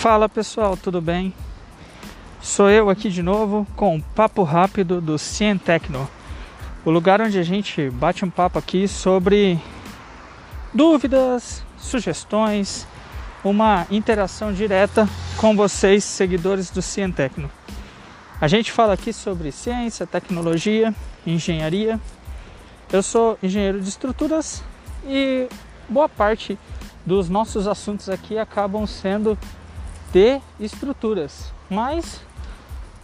Fala pessoal, tudo bem? Sou eu aqui de novo com o papo rápido do Cientecno, o lugar onde a gente bate um papo aqui sobre dúvidas, sugestões, uma interação direta com vocês, seguidores do Cientecno. A gente fala aqui sobre ciência, tecnologia, engenharia. Eu sou engenheiro de estruturas e boa parte dos nossos assuntos aqui acabam sendo de estruturas. Mas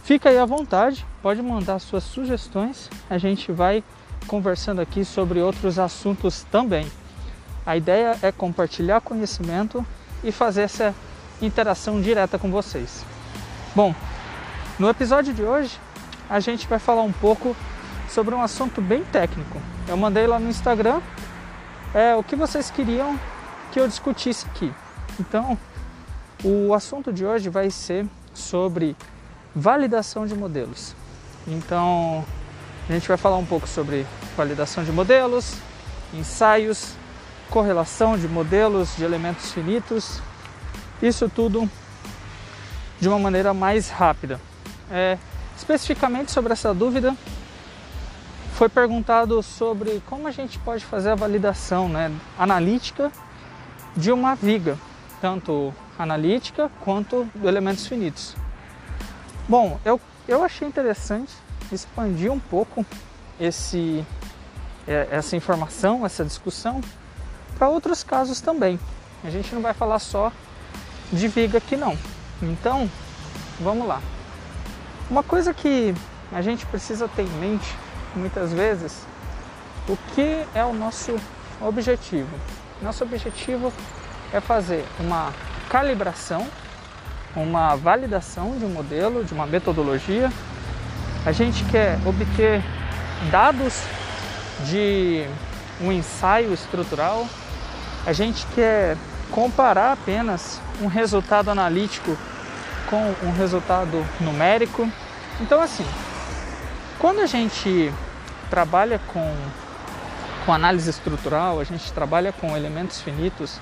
fica aí à vontade, pode mandar suas sugestões, a gente vai conversando aqui sobre outros assuntos também. A ideia é compartilhar conhecimento e fazer essa interação direta com vocês. Bom, no episódio de hoje a gente vai falar um pouco sobre um assunto bem técnico. Eu mandei lá no Instagram é, o que vocês queriam que eu discutisse aqui. Então, o assunto de hoje vai ser sobre validação de modelos. Então, a gente vai falar um pouco sobre validação de modelos, ensaios, correlação de modelos de elementos finitos, isso tudo de uma maneira mais rápida. É, especificamente sobre essa dúvida, foi perguntado sobre como a gente pode fazer a validação né, analítica de uma viga, tanto analítica quanto elementos finitos. Bom, eu, eu achei interessante expandir um pouco esse, é, essa informação, essa discussão para outros casos também. A gente não vai falar só de viga aqui não. Então, vamos lá. Uma coisa que a gente precisa ter em mente muitas vezes, o que é o nosso objetivo? Nosso objetivo é fazer uma calibração, uma validação de um modelo, de uma metodologia. A gente quer obter dados de um ensaio estrutural. A gente quer comparar apenas um resultado analítico com um resultado numérico. Então, assim, quando a gente trabalha com, com análise estrutural, a gente trabalha com elementos finitos,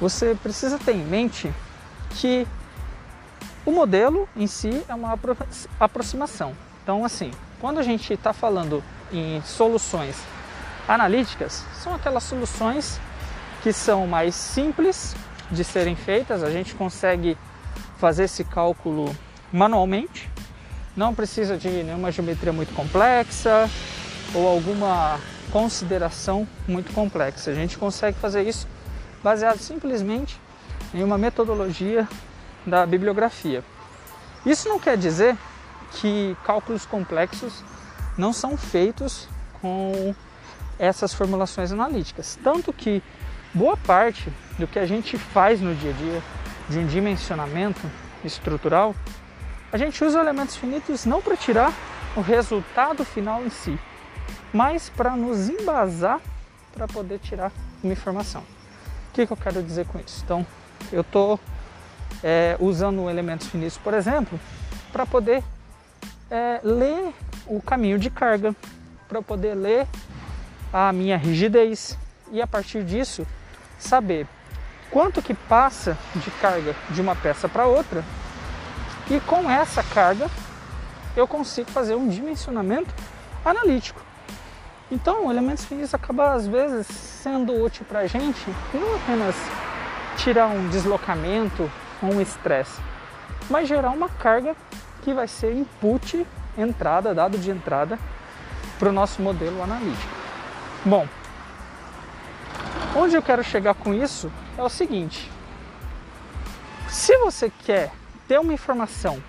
você precisa ter em mente que o modelo em si é uma aproximação. Então, assim, quando a gente está falando em soluções analíticas, são aquelas soluções que são mais simples de serem feitas, a gente consegue fazer esse cálculo manualmente, não precisa de nenhuma geometria muito complexa ou alguma consideração muito complexa. A gente consegue fazer isso baseado simplesmente em uma metodologia da bibliografia. Isso não quer dizer que cálculos complexos não são feitos com essas formulações analíticas. Tanto que boa parte do que a gente faz no dia a dia de um dimensionamento estrutural, a gente usa elementos finitos não para tirar o resultado final em si, mas para nos embasar para poder tirar uma informação que, que eu quero dizer com isso? Então, eu estou é, usando elementos finitos, por exemplo, para poder é, ler o caminho de carga, para poder ler a minha rigidez e a partir disso saber quanto que passa de carga de uma peça para outra e com essa carga eu consigo fazer um dimensionamento analítico. Então, elementos finitos acaba às vezes sendo útil para a gente não apenas tirar um deslocamento ou um estresse, mas gerar uma carga que vai ser input, entrada, dado de entrada para o nosso modelo analítico. Bom, onde eu quero chegar com isso é o seguinte: se você quer ter uma informação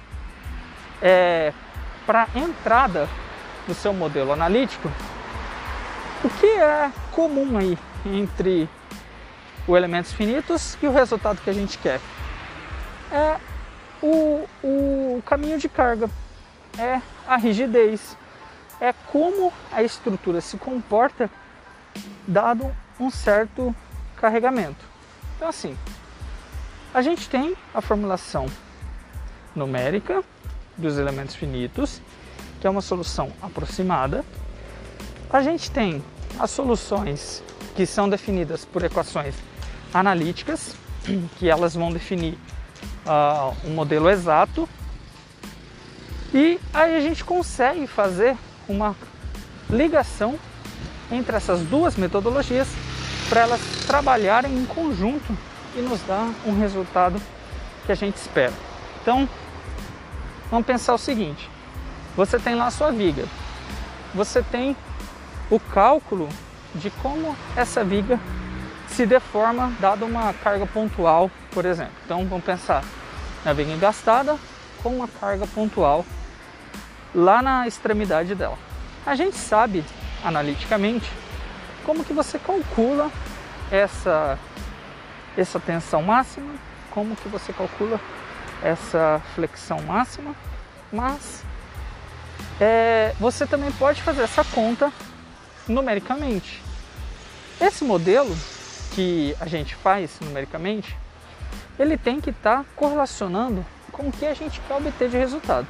é, para entrada do seu modelo analítico, o que é comum aí entre os elementos finitos e o resultado que a gente quer? É o, o caminho de carga, é a rigidez, é como a estrutura se comporta dado um certo carregamento. Então assim, a gente tem a formulação numérica dos elementos finitos, que é uma solução aproximada, a gente tem as soluções que são definidas por equações analíticas, que elas vão definir uh, um modelo exato e aí a gente consegue fazer uma ligação entre essas duas metodologias para elas trabalharem em conjunto e nos dar um resultado que a gente espera. Então, vamos pensar o seguinte: você tem lá a sua viga, você tem o cálculo de como essa viga se deforma dada uma carga pontual, por exemplo. Então, vamos pensar na viga engastada com uma carga pontual lá na extremidade dela. A gente sabe analiticamente como que você calcula essa essa tensão máxima, como que você calcula essa flexão máxima, mas é, você também pode fazer essa conta numericamente. Esse modelo que a gente faz numericamente, ele tem que estar tá correlacionando com o que a gente quer obter de resultado.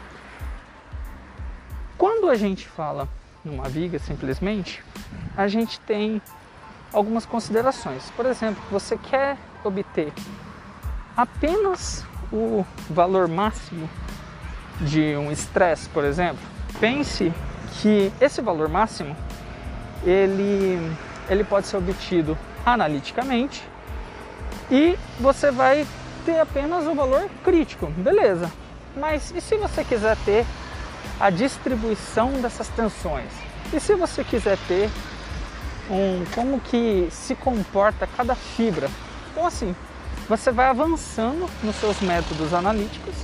Quando a gente fala numa viga simplesmente, a gente tem algumas considerações. Por exemplo, você quer obter apenas o valor máximo de um estresse, por exemplo. Pense que esse valor máximo ele, ele pode ser obtido analiticamente e você vai ter apenas o valor crítico, beleza. Mas e se você quiser ter a distribuição dessas tensões. E se você quiser ter um como que se comporta cada fibra. Então assim, você vai avançando nos seus métodos analíticos,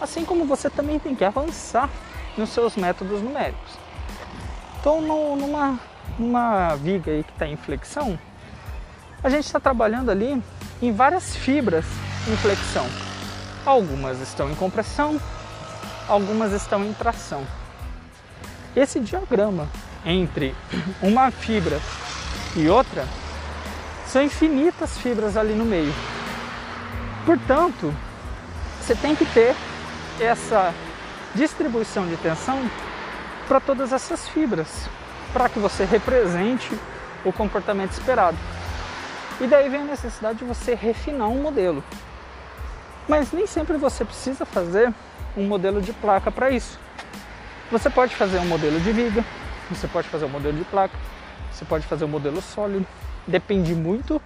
assim como você também tem que avançar nos seus métodos numéricos. Então numa, numa viga aí que está em flexão, a gente está trabalhando ali em várias fibras em flexão. Algumas estão em compressão, algumas estão em tração. Esse diagrama entre uma fibra e outra são infinitas fibras ali no meio. Portanto, você tem que ter essa distribuição de tensão para todas essas fibras, para que você represente o comportamento esperado. E daí vem a necessidade de você refinar um modelo. Mas nem sempre você precisa fazer um modelo de placa para isso. Você pode fazer um modelo de viga, você pode fazer um modelo de placa, você pode fazer um modelo sólido. Depende muito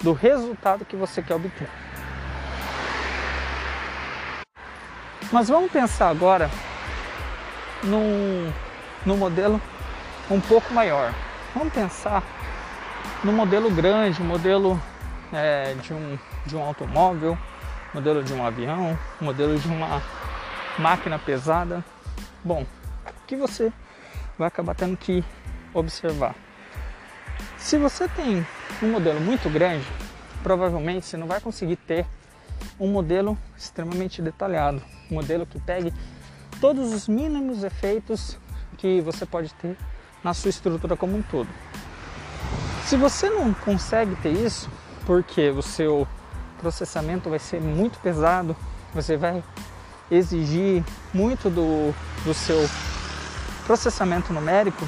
do resultado que você quer obter. Mas vamos pensar agora num modelo um pouco maior. Vamos pensar no modelo grande, modelo é, de, um, de um automóvel, modelo de um avião, modelo de uma máquina pesada. Bom, o que você vai acabar tendo que observar? Se você tem um modelo muito grande, provavelmente você não vai conseguir ter um modelo extremamente detalhado, um modelo que pegue todos os mínimos efeitos que você pode ter na sua estrutura como um todo. Se você não consegue ter isso, porque o seu processamento vai ser muito pesado, você vai exigir muito do, do seu processamento numérico,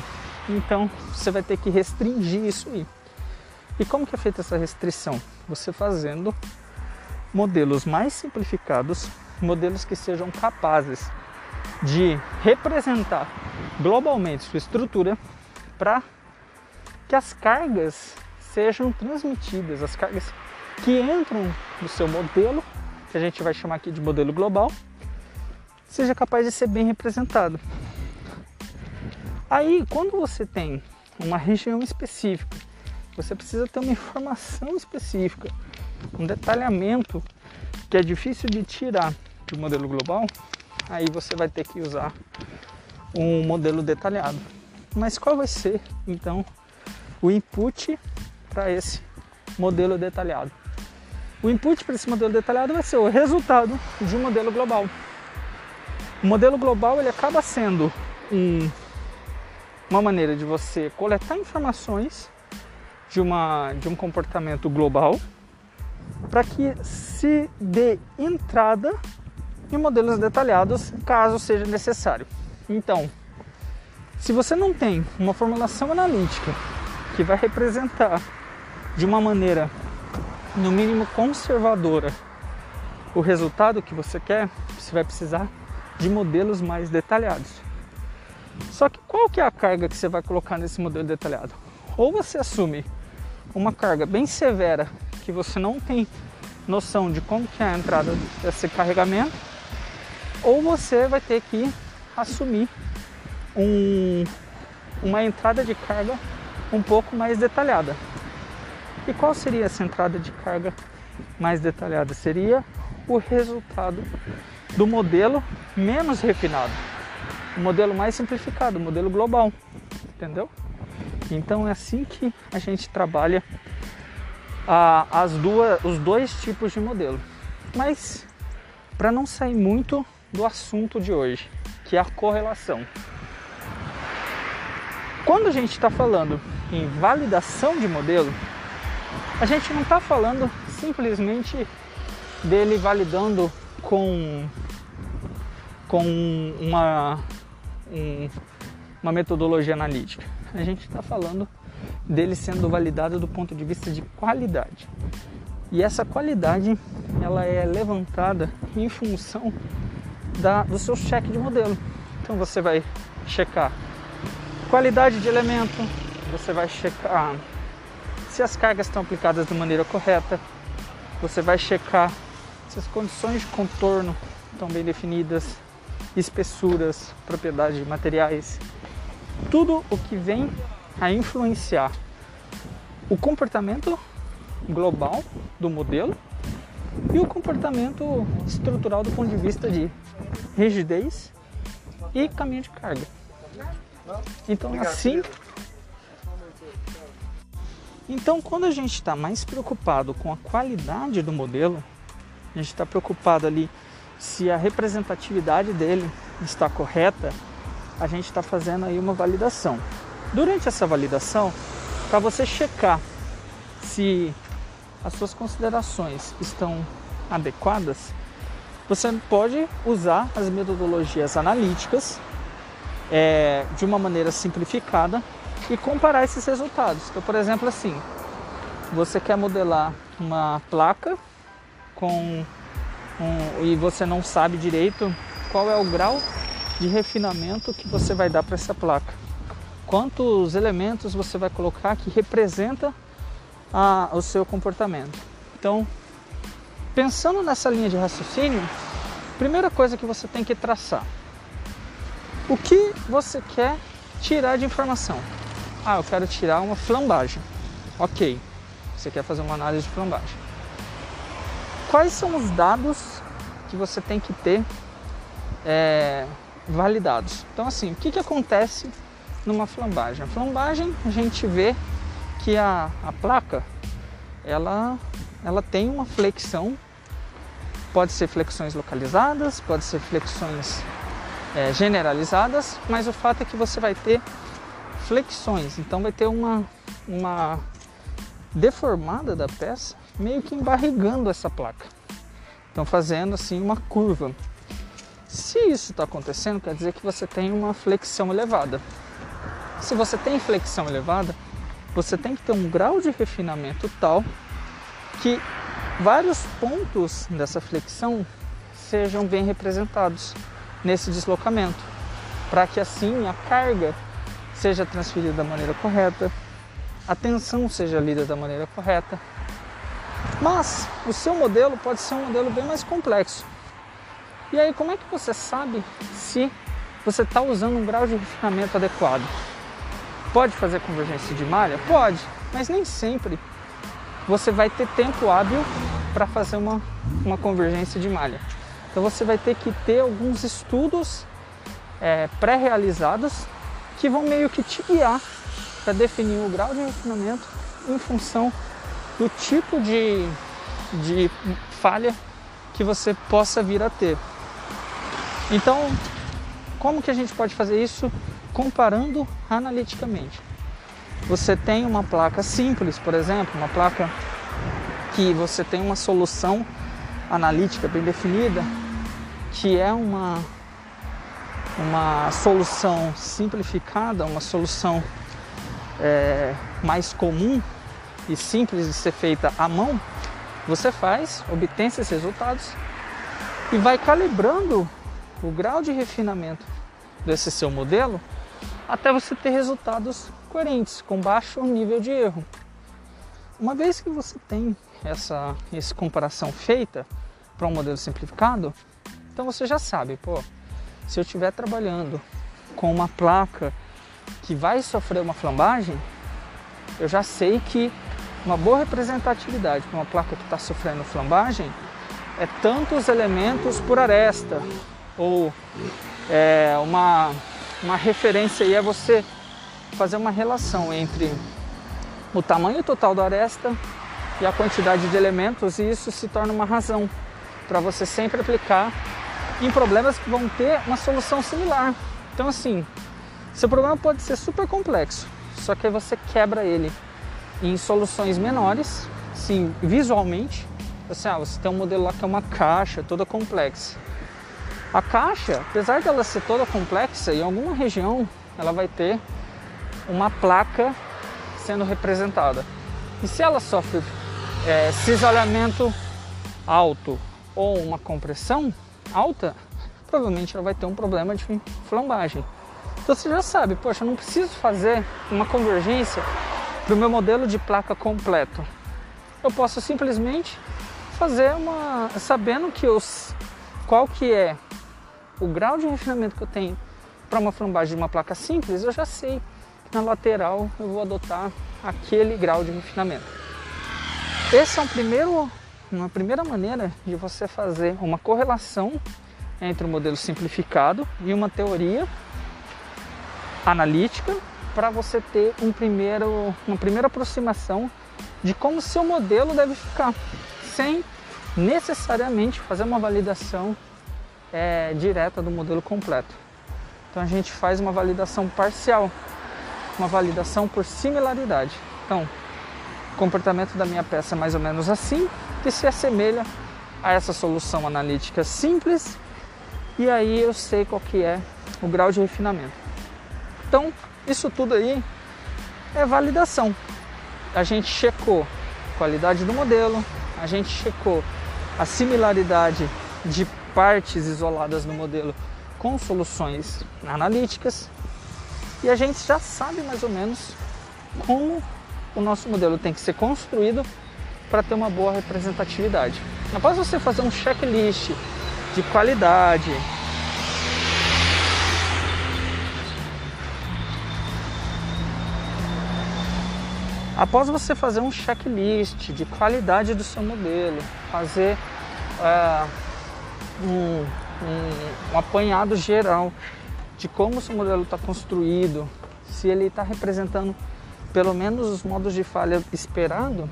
então você vai ter que restringir isso aí. E como que é feita essa restrição? Você fazendo modelos mais simplificados, modelos que sejam capazes de representar globalmente sua estrutura para que as cargas sejam transmitidas, as cargas que entram no seu modelo, que a gente vai chamar aqui de modelo global, seja capaz de ser bem representado. Aí, quando você tem uma região específica, você precisa ter uma informação específica, um detalhamento que é difícil de tirar do modelo global, aí você vai ter que usar um modelo detalhado. Mas qual vai ser então o input para esse modelo detalhado? O input para esse modelo detalhado vai ser o resultado de um modelo global. O modelo global ele acaba sendo um, uma maneira de você coletar informações de, uma, de um comportamento global para que se dê entrada em modelos detalhados caso seja necessário. Então, se você não tem uma formulação analítica que vai representar de uma maneira no mínimo conservadora o resultado que você quer, você vai precisar de modelos mais detalhados. Só que qual que é a carga que você vai colocar nesse modelo detalhado? Ou você assume uma carga bem severa que você não tem noção de como que é a entrada desse carregamento, ou você vai ter que assumir um, uma entrada de carga um pouco mais detalhada. E qual seria essa entrada de carga mais detalhada? Seria o resultado do modelo menos refinado, o modelo mais simplificado, o modelo global, entendeu? Então é assim que a gente trabalha a, as duas, os dois tipos de modelo. Mas para não sair muito do assunto de hoje, que é a correlação. Quando a gente está falando em validação de modelo, a gente não está falando simplesmente dele validando com, com uma, um, uma metodologia analítica. A gente está falando dele sendo validado do ponto de vista de qualidade. E essa qualidade ela é levantada em função da, do seu cheque de modelo. Então você vai checar qualidade de elemento, você vai checar se as cargas estão aplicadas de maneira correta, você vai checar se as condições de contorno estão bem definidas, espessuras, propriedades de materiais, tudo o que vem a influenciar o comportamento global do modelo e o comportamento estrutural do ponto de vista de rigidez e caminho de carga. Então assim, então quando a gente está mais preocupado com a qualidade do modelo, a gente está preocupado ali se a representatividade dele está correta, a gente está fazendo aí uma validação. Durante essa validação, para você checar se as suas considerações estão adequadas, você pode usar as metodologias analíticas é, de uma maneira simplificada e comparar esses resultados. Então, por exemplo, assim, você quer modelar uma placa com um, e você não sabe direito qual é o grau de refinamento que você vai dar para essa placa quantos elementos você vai colocar que representa a, o seu comportamento. Então, pensando nessa linha de raciocínio, primeira coisa que você tem que traçar: o que você quer tirar de informação? Ah, eu quero tirar uma flambagem. Ok, você quer fazer uma análise de flambagem. Quais são os dados que você tem que ter é, validados? Então, assim, o que, que acontece numa flambagem. A flambagem a gente vê que a, a placa ela, ela tem uma flexão, pode ser flexões localizadas, pode ser flexões é, generalizadas, mas o fato é que você vai ter flexões, então vai ter uma, uma deformada da peça meio que embarrigando essa placa. Então fazendo assim uma curva. Se isso está acontecendo, quer dizer que você tem uma flexão elevada. Se você tem flexão elevada, você tem que ter um grau de refinamento tal que vários pontos dessa flexão sejam bem representados nesse deslocamento, para que assim a carga seja transferida da maneira correta, a tensão seja lida da maneira correta. Mas o seu modelo pode ser um modelo bem mais complexo. E aí, como é que você sabe se você está usando um grau de refinamento adequado? Pode fazer convergência de malha? Pode, mas nem sempre você vai ter tempo hábil para fazer uma, uma convergência de malha. Então você vai ter que ter alguns estudos é, pré-realizados que vão meio que te guiar para definir o grau de refinamento em função do tipo de, de falha que você possa vir a ter. Então, como que a gente pode fazer isso comparando analiticamente. Você tem uma placa simples, por exemplo, uma placa que você tem uma solução analítica bem definida, que é uma, uma solução simplificada, uma solução é, mais comum e simples de ser feita à mão, você faz, obtém esses resultados e vai calibrando o grau de refinamento desse seu modelo até você ter resultados coerentes, com baixo nível de erro. Uma vez que você tem essa, essa comparação feita para um modelo simplificado, então você já sabe, pô, se eu estiver trabalhando com uma placa que vai sofrer uma flambagem, eu já sei que uma boa representatividade para uma placa que está sofrendo flambagem é tantos elementos por aresta, ou é, uma, uma referência é você fazer uma relação entre o tamanho total da aresta e a quantidade de elementos, e isso se torna uma razão para você sempre aplicar em problemas que vão ter uma solução similar. Então, assim, seu problema pode ser super complexo, só que aí você quebra ele em soluções menores, sim, visualmente. Assim, ah, você tem um modelo lá que é uma caixa toda complexa. A caixa, apesar dela ser toda complexa, em alguma região ela vai ter uma placa sendo representada. E se ela sofre é, cisalhamento alto ou uma compressão alta, provavelmente ela vai ter um problema de flambagem. Então você já sabe, poxa, eu não preciso fazer uma convergência para o meu modelo de placa completo. Eu posso simplesmente fazer uma, sabendo que os, qual que é o grau de refinamento que eu tenho para uma flambagem de uma placa simples, eu já sei na lateral eu vou adotar aquele grau de refinamento. Esse é um primeiro, uma primeira maneira de você fazer uma correlação entre o um modelo simplificado e uma teoria analítica para você ter um primeiro, uma primeira aproximação de como seu modelo deve ficar, sem necessariamente fazer uma validação é, direta do modelo completo. Então a gente faz uma validação parcial, uma validação por similaridade. Então, o comportamento da minha peça é mais ou menos assim, que se assemelha a essa solução analítica simples, e aí eu sei qual que é o grau de refinamento. Então, isso tudo aí é validação. A gente checou a qualidade do modelo, a gente checou a similaridade de partes isoladas no modelo com soluções analíticas e a gente já sabe mais ou menos como o nosso modelo tem que ser construído para ter uma boa representatividade. Após você fazer um checklist de qualidade, Após você fazer um checklist de qualidade do seu modelo, fazer é, um, um, um apanhado geral de como o seu modelo está construído, se ele está representando pelo menos os modos de falha esperado,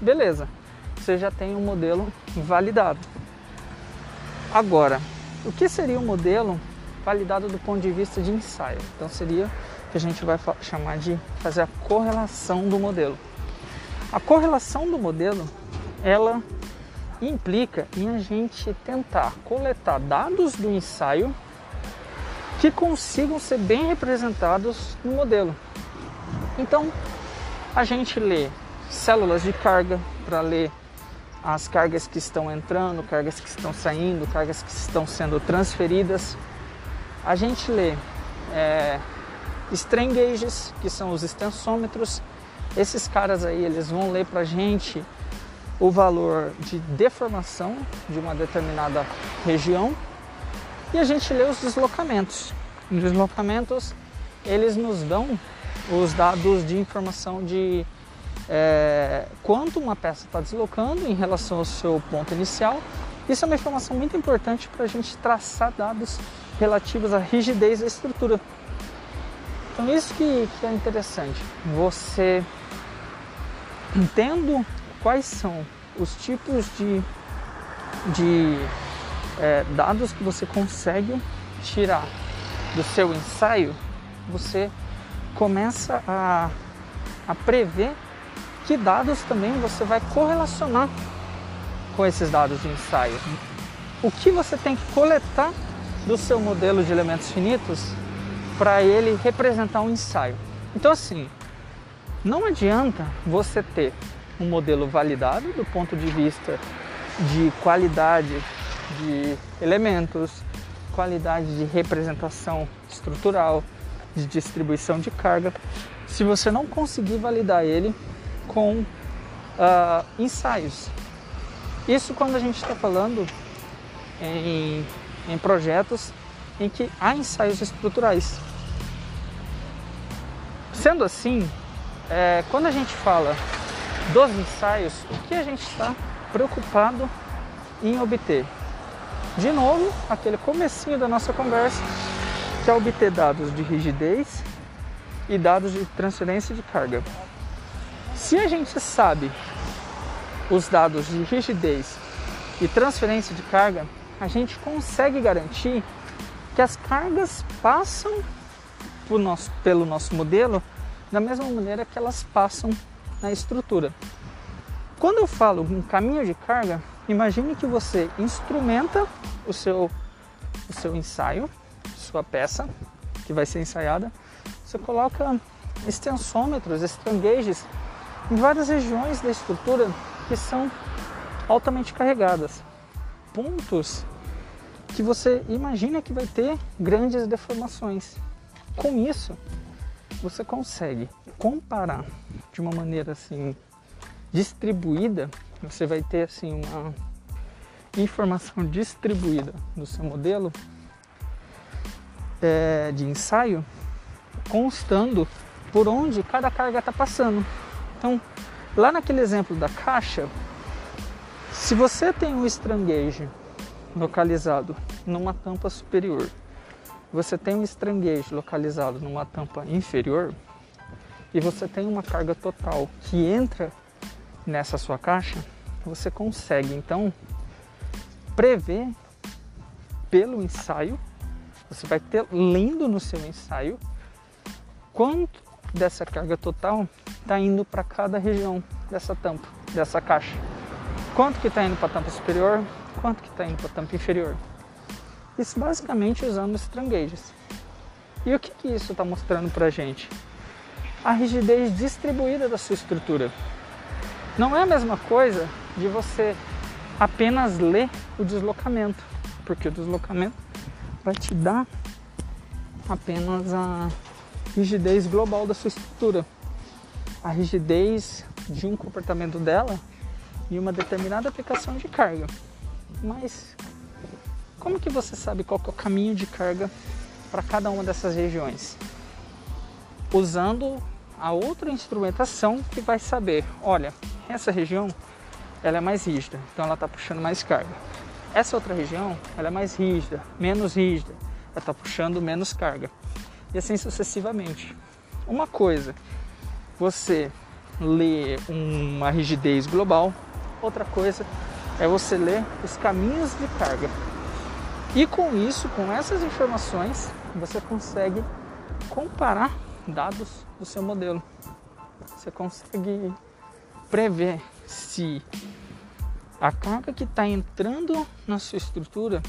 beleza, você já tem um modelo validado. Agora, o que seria um modelo validado do ponto de vista de ensaio? Então seria que a gente vai chamar de fazer a correlação do modelo. A correlação do modelo, ela implica em a gente tentar coletar dados do ensaio que consigam ser bem representados no modelo. Então, a gente lê células de carga para ler as cargas que estão entrando, cargas que estão saindo, cargas que estão sendo transferidas. A gente lê é, strain gauges, que são os extensômetros. Esses caras aí, eles vão ler para a gente o valor de deformação de uma determinada região e a gente lê os deslocamentos. Os deslocamentos, eles nos dão os dados de informação de é, quanto uma peça está deslocando em relação ao seu ponto inicial. Isso é uma informação muito importante para a gente traçar dados relativos à rigidez da estrutura. Então isso que, que é interessante, você entendo quais são os tipos de, de é, dados que você consegue tirar do seu ensaio, você começa a, a prever que dados também você vai correlacionar com esses dados de ensaio. O que você tem que coletar do seu modelo de elementos finitos para ele representar um ensaio. Então, assim, não adianta você ter um modelo validado do ponto de vista de qualidade de elementos, qualidade de representação estrutural, de distribuição de carga, se você não conseguir validar ele com uh, ensaios. Isso quando a gente está falando em, em projetos em que há ensaios estruturais. Sendo assim, é, quando a gente fala dos ensaios, o que a gente está preocupado em obter? De novo, aquele comecinho da nossa conversa, que é obter dados de rigidez e dados de transferência de carga. Se a gente sabe os dados de rigidez e transferência de carga, a gente consegue garantir que as cargas passam nosso, pelo nosso modelo da mesma maneira que elas passam na estrutura. Quando eu falo um caminho de carga, imagine que você instrumenta o seu, o seu ensaio, sua peça que vai ser ensaiada, você coloca extensômetros, strain gauges em várias regiões da estrutura que são altamente carregadas. Pontos que você imagina que vai ter grandes deformações. Com isso, você consegue comparar de uma maneira assim distribuída, você vai ter assim uma informação distribuída do seu modelo é, de ensaio, constando por onde cada carga está passando. Então, lá naquele exemplo da caixa, se você tem um estranguejo localizado numa tampa superior, você tem um estranguejo localizado numa tampa inferior e você tem uma carga total que entra nessa sua caixa, você consegue então prever pelo ensaio, você vai ter lendo no seu ensaio quanto dessa carga total está indo para cada região dessa tampa, dessa caixa. Quanto que está indo para a tampa superior, quanto que está indo para a tampa inferior. Isso basicamente usando os. E o que, que isso está mostrando para a gente? A rigidez distribuída da sua estrutura. Não é a mesma coisa de você apenas ler o deslocamento, porque o deslocamento vai te dar apenas a rigidez global da sua estrutura. A rigidez de um comportamento dela e uma determinada aplicação de carga. Mas como que você sabe qual é o caminho de carga para cada uma dessas regiões? Usando a outra instrumentação que vai saber, olha, essa região ela é mais rígida, então ela está puxando mais carga. Essa outra região ela é mais rígida, menos rígida, ela está puxando menos carga. E assim sucessivamente. Uma coisa, você lê uma rigidez global, outra coisa é você ler os caminhos de carga. E com isso, com essas informações, você consegue comparar dados do seu modelo. Você consegue prever se a carga que está entrando na sua estrutura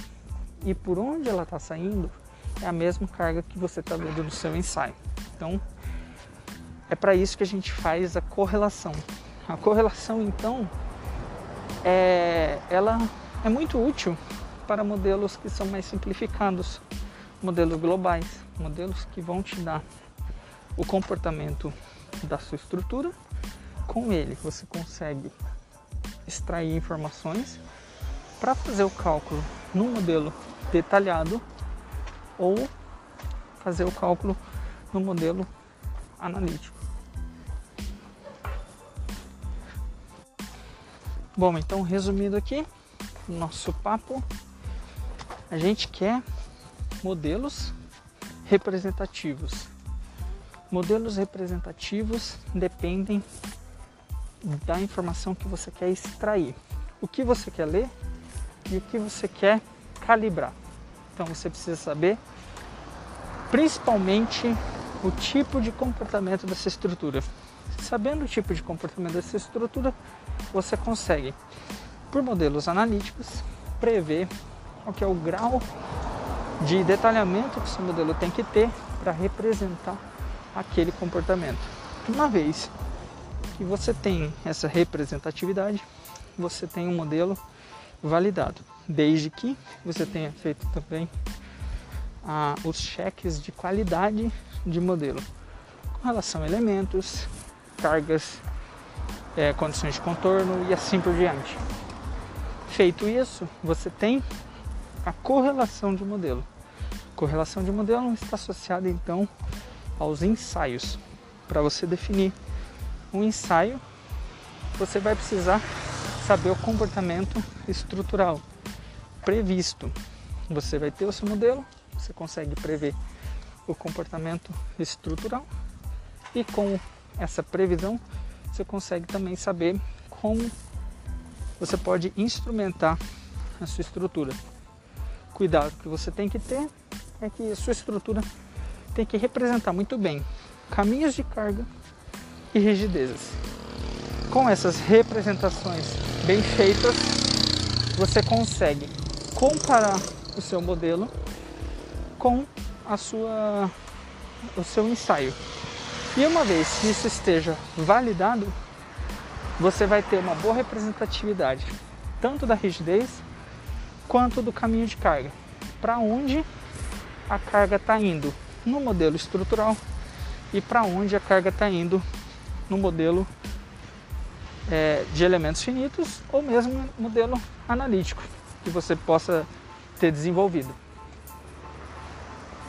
e por onde ela está saindo é a mesma carga que você está vendo no seu ensaio. Então, é para isso que a gente faz a correlação. A correlação, então, é, ela é muito útil para modelos que são mais simplificados, modelos globais, modelos que vão te dar o comportamento da sua estrutura. Com ele você consegue extrair informações para fazer o cálculo num modelo detalhado ou fazer o cálculo no modelo analítico. Bom, então resumindo aqui, nosso papo, a gente quer modelos representativos. Modelos representativos dependem da informação que você quer extrair, o que você quer ler e o que você quer calibrar. Então você precisa saber principalmente o tipo de comportamento dessa estrutura. Sabendo o tipo de comportamento dessa estrutura, você consegue, por modelos analíticos, prever qual que é o grau de detalhamento que seu modelo tem que ter para representar aquele comportamento. Uma vez que você tem essa representatividade, você tem um modelo validado, desde que você tenha feito também ah, os cheques de qualidade de modelo com relação a elementos, cargas, é, condições de contorno e assim por diante. Feito isso, você tem a correlação de modelo. Correlação de modelo está associada então aos ensaios. Para você definir um ensaio, você vai precisar saber o comportamento estrutural previsto. Você vai ter o seu modelo, você consegue prever o comportamento estrutural e com essa previsão você consegue também saber como você pode instrumentar a sua estrutura. Cuidado que você tem que ter é que sua estrutura tem que representar muito bem caminhos de carga e rigidezes. Com essas representações bem feitas, você consegue comparar o seu modelo com a sua, o seu ensaio. E uma vez que isso esteja validado, você vai ter uma boa representatividade tanto da rigidez quanto do caminho de carga. Para onde a carga está indo no modelo estrutural e para onde a carga está indo no modelo é, de elementos finitos ou mesmo modelo analítico que você possa ter desenvolvido.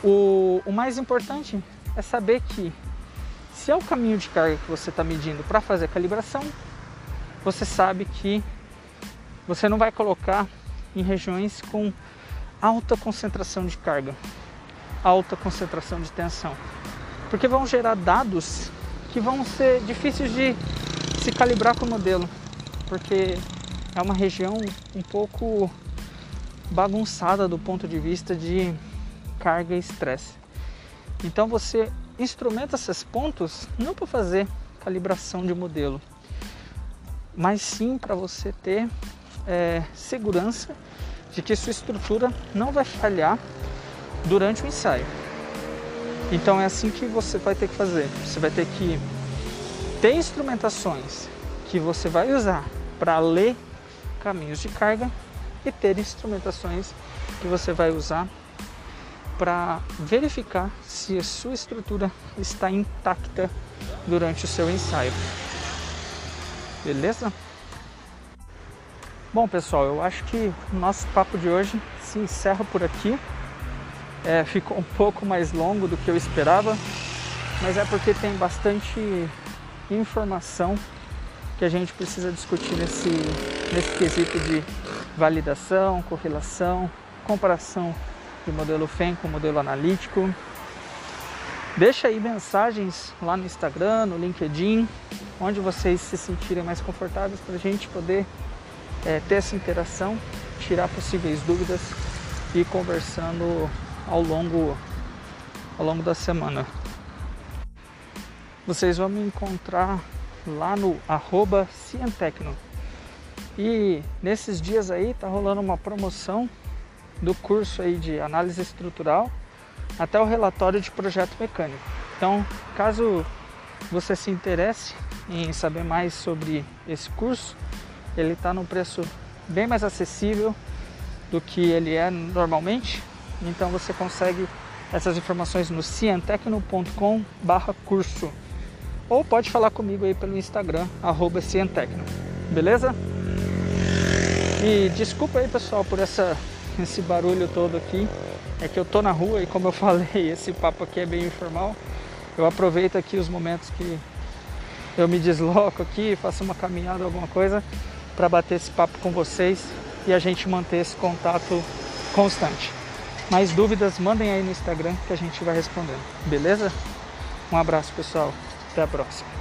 O, o mais importante é saber que se é o caminho de carga que você está medindo para fazer a calibração, você sabe que você não vai colocar em regiões com alta concentração de carga, alta concentração de tensão, porque vão gerar dados que vão ser difíceis de se calibrar com o modelo, porque é uma região um pouco bagunçada do ponto de vista de carga e estresse. Então você instrumenta esses pontos não para fazer calibração de modelo, mas sim para você ter é, segurança de que sua estrutura não vai falhar durante o ensaio. Então é assim que você vai ter que fazer. Você vai ter que ter instrumentações que você vai usar para ler caminhos de carga e ter instrumentações que você vai usar para verificar se a sua estrutura está intacta durante o seu ensaio. Beleza? Bom, pessoal, eu acho que o nosso papo de hoje se encerra por aqui. É, ficou um pouco mais longo do que eu esperava, mas é porque tem bastante informação que a gente precisa discutir nesse, nesse quesito de validação, correlação, comparação de modelo FEM com modelo analítico. Deixa aí mensagens lá no Instagram, no LinkedIn, onde vocês se sentirem mais confortáveis para a gente poder é, ter essa interação, tirar possíveis dúvidas e conversando ao longo, ao longo da semana. Vocês vão me encontrar lá no arroba Cientecno. E nesses dias aí tá rolando uma promoção do curso aí de análise estrutural até o relatório de projeto mecânico. Então, caso você se interesse em saber mais sobre esse curso, ele está num preço bem mais acessível do que ele é normalmente. Então você consegue essas informações no cientecno.com/curso ou pode falar comigo aí pelo Instagram @cientecno. Beleza? E desculpa aí, pessoal, por essa esse barulho todo aqui. É que eu tô na rua e como eu falei, esse papo aqui é bem informal. Eu aproveito aqui os momentos que eu me desloco aqui, faço uma caminhada, alguma coisa, para bater esse papo com vocês e a gente manter esse contato constante. Mais dúvidas, mandem aí no Instagram que a gente vai respondendo. Beleza? Um abraço, pessoal. Até a próxima.